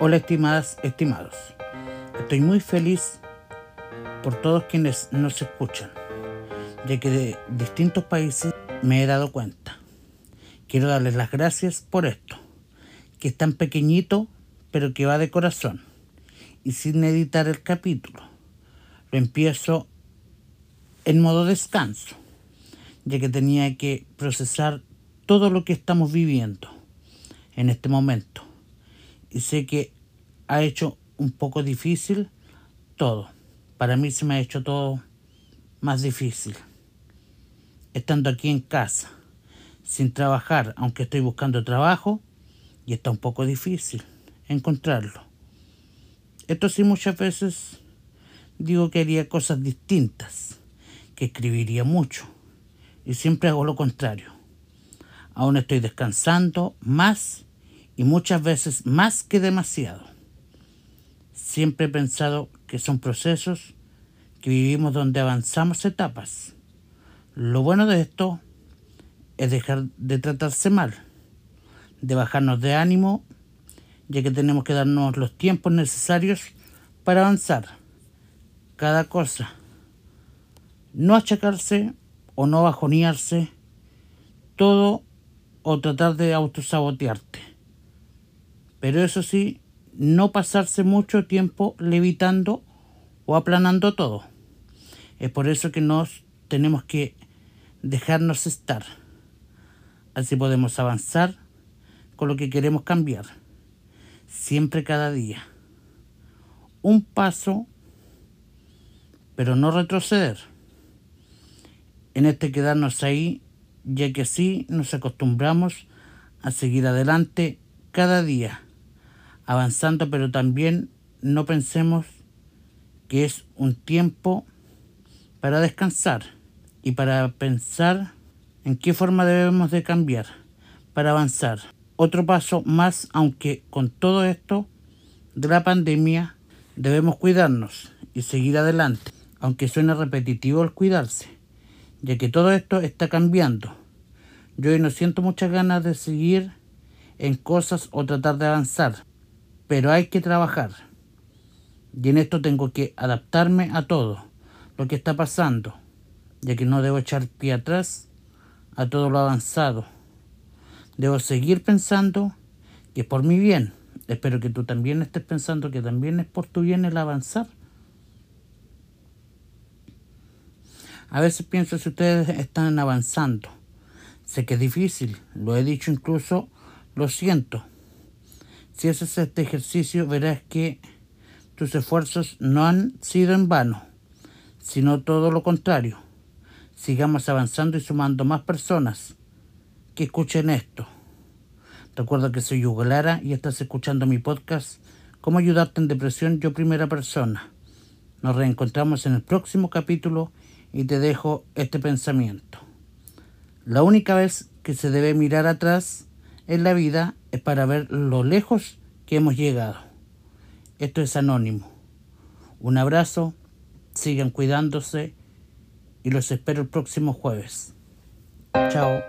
Hola estimadas, estimados. Estoy muy feliz por todos quienes nos escuchan, ya que de distintos países me he dado cuenta. Quiero darles las gracias por esto, que es tan pequeñito, pero que va de corazón, y sin editar el capítulo. Lo empiezo en modo descanso, ya que tenía que procesar todo lo que estamos viviendo en este momento y sé que ha hecho un poco difícil todo. Para mí se me ha hecho todo más difícil. Estando aquí en casa, sin trabajar, aunque estoy buscando trabajo, y está un poco difícil encontrarlo. Esto sí muchas veces digo que haría cosas distintas, que escribiría mucho, y siempre hago lo contrario. Aún estoy descansando más y muchas veces más que demasiado. Siempre he pensado que son procesos que vivimos donde avanzamos etapas. Lo bueno de esto es dejar de tratarse mal, de bajarnos de ánimo, ya que tenemos que darnos los tiempos necesarios para avanzar. Cada cosa. No achacarse o no bajonearse, todo o tratar de autosabotearte pero eso sí, no pasarse mucho tiempo levitando o aplanando todo. Es por eso que nos tenemos que dejarnos estar. Así podemos avanzar con lo que queremos cambiar. Siempre cada día. Un paso, pero no retroceder. En este quedarnos ahí, ya que así nos acostumbramos a seguir adelante cada día avanzando, pero también no pensemos que es un tiempo para descansar y para pensar en qué forma debemos de cambiar para avanzar. Otro paso más, aunque con todo esto de la pandemia debemos cuidarnos y seguir adelante, aunque suene repetitivo el cuidarse, ya que todo esto está cambiando. Yo hoy no siento muchas ganas de seguir en cosas o tratar de avanzar, pero hay que trabajar. Y en esto tengo que adaptarme a todo lo que está pasando, ya que no debo echar pie atrás a todo lo avanzado. Debo seguir pensando que es por mi bien. Espero que tú también estés pensando que también es por tu bien el avanzar. A veces pienso si ustedes están avanzando. Sé que es difícil, lo he dicho incluso, lo siento si haces este ejercicio verás que tus esfuerzos no han sido en vano, sino todo lo contrario. Sigamos avanzando y sumando más personas que escuchen esto. Recuerda que soy Hugo y estás escuchando mi podcast Cómo ayudarte en depresión yo primera persona. Nos reencontramos en el próximo capítulo y te dejo este pensamiento. La única vez que se debe mirar atrás en la vida es para ver lo lejos que hemos llegado. Esto es anónimo. Un abrazo, sigan cuidándose y los espero el próximo jueves. Chao.